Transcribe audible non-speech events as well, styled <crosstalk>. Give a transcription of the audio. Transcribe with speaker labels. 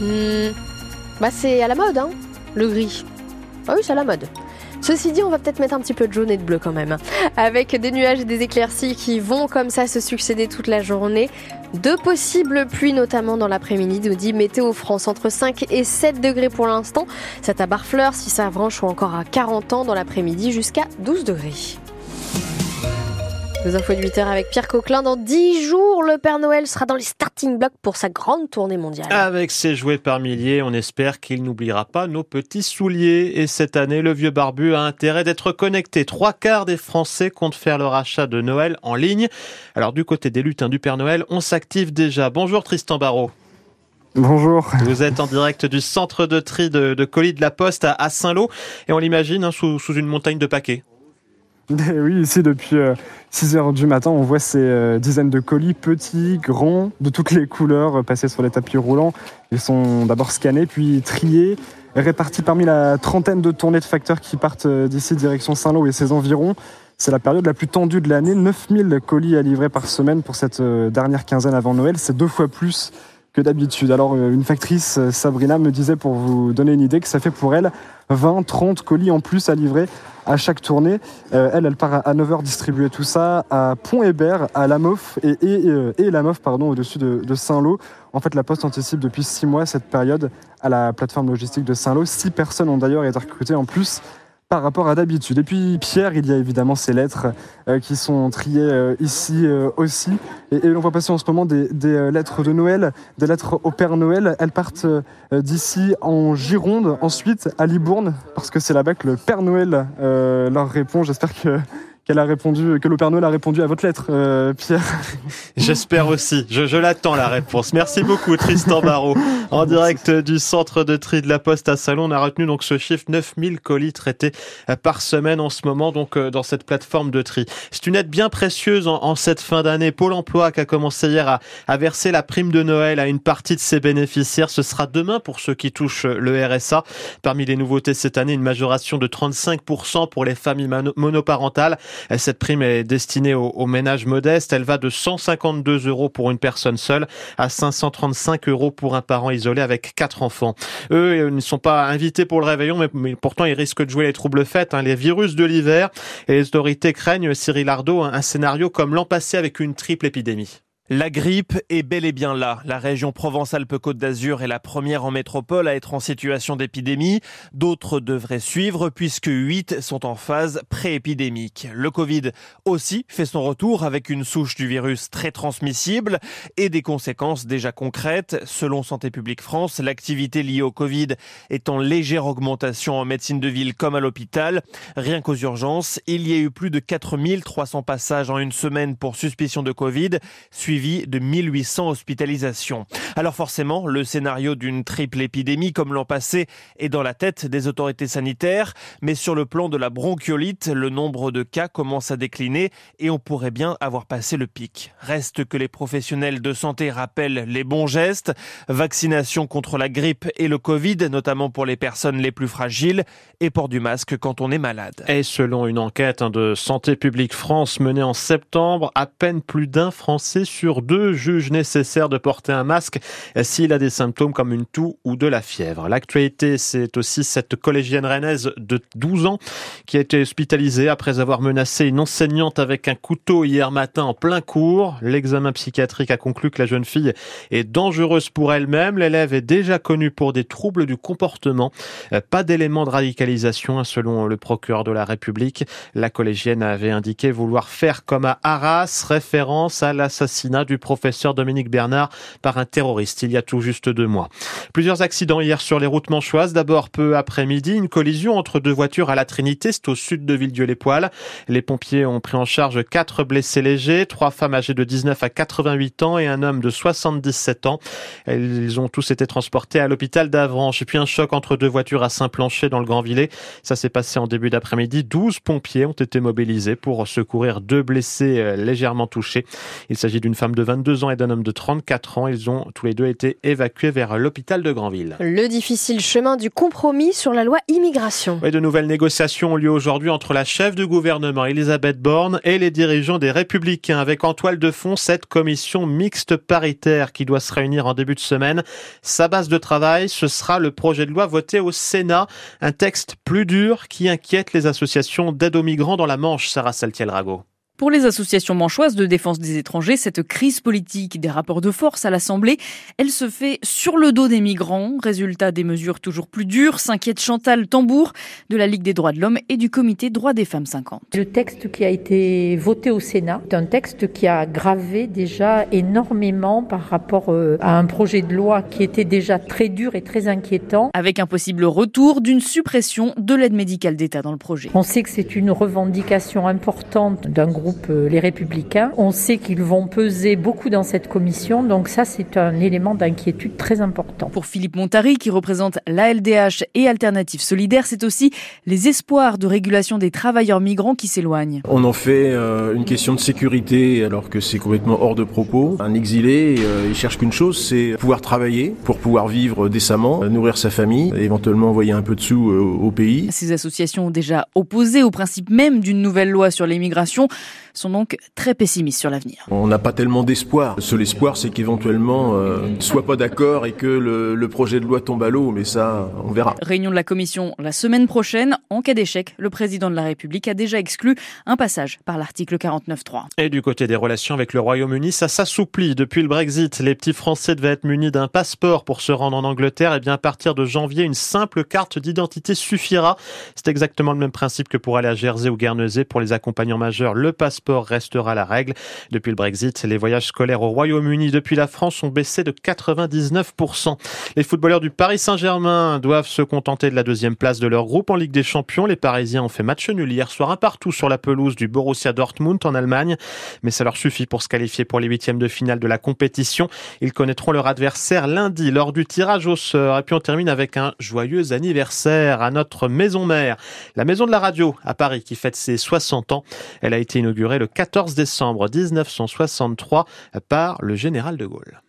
Speaker 1: Hmm, Bah c'est à la mode, hein, le gris. Ah oui, c'est à la mode. Ceci dit, on va peut-être mettre un petit peu de jaune et de bleu quand même. Avec des nuages et des éclaircies qui vont comme ça se succéder toute la journée. De possibles pluies, notamment dans l'après-midi, nous dit Météo France. Entre 5 et 7 degrés pour l'instant. C'est à Barfleur, si ça branche ou encore à 40 ans dans l'après-midi, jusqu'à 12 degrés. Les infos de 8h avec Pierre Coquelin. Dans 10 jours, le Père Noël sera dans les starting blocks pour sa grande tournée mondiale.
Speaker 2: Avec ses jouets par milliers, on espère qu'il n'oubliera pas nos petits souliers. Et cette année, le vieux barbu a intérêt d'être connecté. Trois quarts des Français comptent faire leur achat de Noël en ligne. Alors du côté des lutins du Père Noël, on s'active déjà. Bonjour Tristan Barrault.
Speaker 3: Bonjour.
Speaker 2: Vous êtes en direct du centre de tri de, de colis de la Poste à, à Saint-Lô et on l'imagine hein, sous, sous une montagne de paquets. <laughs>
Speaker 3: Oui, ici depuis 6 heures du matin, on voit ces euh, dizaines de colis petits, grands, de toutes les couleurs, euh, passer sur les tapis roulants. Ils sont d'abord scannés, puis triés, répartis parmi la trentaine de tournées de facteurs qui partent euh, d'ici direction Saint-Lô et ses environs. C'est la période la plus tendue de l'année, 9000 colis à livrer par semaine pour cette dernière quinzaine avant Noël. C'est deux fois plus que d'habitude. Alors une factrice, Sabrina, me disait pour vous donner une idée que ça fait pour elle 20, 30 colis en plus à livrer à chaque tournée. Euh, elle, elle part à 9h distribuer tout ça à Pont-Hébert, à La Moffe et, et, et pardon, au-dessus de, de Saint-Lô. En fait, la Poste anticipe depuis 6 mois cette période à la plateforme logistique de Saint-Lô. 6 personnes ont d'ailleurs été recrutées en plus par rapport à d'habitude. Et puis Pierre, il y a évidemment ces lettres euh, qui sont triées euh, ici euh, aussi. Et, on voit passer en ce moment des, lettres de Noël, des lettres au Père Noël. Elles partent d'ici en Gironde, ensuite à Libourne, parce que c'est là-bas que le Père Noël leur répond. J'espère que qu'elle a répondu, que le Père Noël a répondu à votre lettre, euh, Pierre. <laughs>
Speaker 2: J'espère aussi. Je, je l'attends la réponse. Merci beaucoup, Tristan Barrault. En direct du centre de tri de la Poste à Salon, on a retenu donc ce chiffre 9000 colis traités par semaine en ce moment, donc dans cette plateforme de tri. C'est une aide bien précieuse en, en cette fin d'année. Pôle Emploi qui a commencé hier à, à verser la prime de Noël à une partie de ses bénéficiaires. Ce sera demain pour ceux qui touchent le RSA. Parmi les nouveautés cette année, une majoration de 35% pour les familles monoparentales. Cette prime est destinée aux, ménages modestes. Elle va de 152 euros pour une personne seule à 535 euros pour un parent isolé avec quatre enfants. Eux ils ne sont pas invités pour le réveillon, mais, pourtant ils risquent de jouer les troubles fêtes, hein, les virus de l'hiver. Et les autorités craignent, Cyril Ardo, un scénario comme l'an passé avec une triple épidémie.
Speaker 4: La grippe est bel et bien là. La région Provence-Alpes-Côte d'Azur est la première en métropole à être en situation d'épidémie. D'autres devraient suivre puisque 8 sont en phase pré-épidémique. Le Covid aussi fait son retour avec une souche du virus très transmissible et des conséquences déjà concrètes. Selon Santé publique France, l'activité liée au Covid est en légère augmentation en médecine de ville comme à l'hôpital. Rien qu'aux urgences, il y a eu plus de 4300 passages en une semaine pour suspicion de Covid, de 1800 hospitalisations. Alors forcément, le scénario d'une triple épidémie comme l'an passé est dans la tête des autorités sanitaires, mais sur le plan de la bronchiolite, le nombre de cas commence à décliner et on pourrait bien avoir passé le pic. Reste que les professionnels de santé rappellent les bons gestes, vaccination contre la grippe et le Covid, notamment pour les personnes les plus fragiles, et port du masque quand on est malade.
Speaker 2: Et selon une enquête de Santé publique France menée en septembre, à peine plus d'un Français sur deux juge nécessaire de porter un masque s'il a des symptômes comme une toux ou de la fièvre. L'actualité, c'est aussi cette collégienne rennaise de 12 ans qui a été hospitalisée après avoir menacé une enseignante avec un couteau hier matin en plein cours. L'examen psychiatrique a conclu que la jeune fille est dangereuse pour elle-même. L'élève est déjà connue pour des troubles du comportement. Pas d'éléments de radicalisation, selon le procureur de la République. La collégienne avait indiqué vouloir faire comme à Arras, référence à l'assassinat du professeur Dominique Bernard par un terroriste il y a tout juste deux mois. Plusieurs accidents hier sur les routes manchoises. D'abord, peu après-midi, une collision entre deux voitures à la Trinité, c'est au sud de Villedieu-les-Poils. Les pompiers ont pris en charge quatre blessés légers, trois femmes âgées de 19 à 88 ans et un homme de 77 ans. Ils ont tous été transportés à l'hôpital d'Avranches. Et puis un choc entre deux voitures à Saint-Plancher dans le Grand-Villet. Ça s'est passé en début d'après-midi. 12 pompiers ont été mobilisés pour secourir deux blessés légèrement touchés. Il s'agit d'une femme de 22 ans et d'un homme de 34 ans. Ils ont tous les deux été évacués vers l'hôpital de Granville.
Speaker 1: Le difficile chemin du compromis sur la loi immigration.
Speaker 2: Et de nouvelles négociations ont lieu aujourd'hui entre la chef du gouvernement Elisabeth Borne et les dirigeants des Républicains avec en toile de fond cette commission mixte paritaire qui doit se réunir en début de semaine. Sa base de travail, ce sera le projet de loi voté au Sénat, un texte plus dur qui inquiète les associations d'aide aux migrants dans la Manche, Sarah Saltiel-Rago.
Speaker 5: Pour les associations manchoises de défense des étrangers, cette crise politique des rapports de force à l'Assemblée, elle se fait sur le dos des migrants. Résultat des mesures toujours plus dures, s'inquiète Chantal Tambour de la Ligue des droits de l'homme et du comité droits des femmes 50.
Speaker 6: Le texte qui a été voté au Sénat est un texte qui a gravé déjà énormément par rapport euh, à un projet de loi qui était déjà très dur et très inquiétant.
Speaker 5: Avec un possible retour d'une suppression de l'aide médicale d'État dans le projet.
Speaker 6: On sait que c'est une revendication importante d'un groupe euh, les Républicains. On sait qu'ils vont peser beaucoup dans cette commission, donc ça c'est un élément d'inquiétude très important.
Speaker 5: Pour Philippe Montary, qui représente l'ALDH et Alternative Solidaire, c'est aussi les espoirs de régulation des travailleurs migrants qui s'éloignent.
Speaker 7: On en fait euh, une question de sécurité alors que c'est complètement hors de propos. Un exilé, euh, il cherche qu'une chose, c'est pouvoir travailler pour pouvoir vivre décemment, nourrir sa famille, éventuellement envoyer un peu de sous au pays.
Speaker 5: Ces associations ont déjà opposé au principe même d'une nouvelle loi sur l'immigration sont donc très pessimistes sur l'avenir.
Speaker 7: On n'a pas tellement d'espoir. Seul espoir, c'est qu'éventuellement, euh, soit pas d'accord et que le, le, projet de loi tombe à l'eau, mais ça, on verra.
Speaker 5: Réunion de la commission la semaine prochaine. En cas d'échec, le président de la République a déjà exclu un passage par l'article 49.3.
Speaker 2: Et du côté des relations avec le Royaume-Uni, ça s'assouplit. Depuis le Brexit, les petits Français devaient être munis d'un passeport pour se rendre en Angleterre. Et bien à partir de janvier, une simple carte d'identité suffira. C'est exactement le même principe que pour aller à Jersey ou Guernesey pour les accompagnants majeurs. Le passeport restera la règle. Depuis le Brexit, les voyages scolaires au Royaume-Uni depuis la France ont baissé de 99%. Les footballeurs du Paris Saint-Germain doivent se contenter de la deuxième place de leur groupe en Ligue des Champions. Les Parisiens ont fait match nul hier soir un partout sur la pelouse du Borussia Dortmund en Allemagne, mais ça leur suffit pour se qualifier pour les huitièmes de finale de la compétition. Ils connaîtront leur adversaire lundi lors du tirage au sort. Et puis on termine avec un joyeux anniversaire à notre maison mère, la maison de la radio à Paris qui fête ses 60 ans. Elle a été inaugurée le 14 décembre 1963 par le général de Gaulle.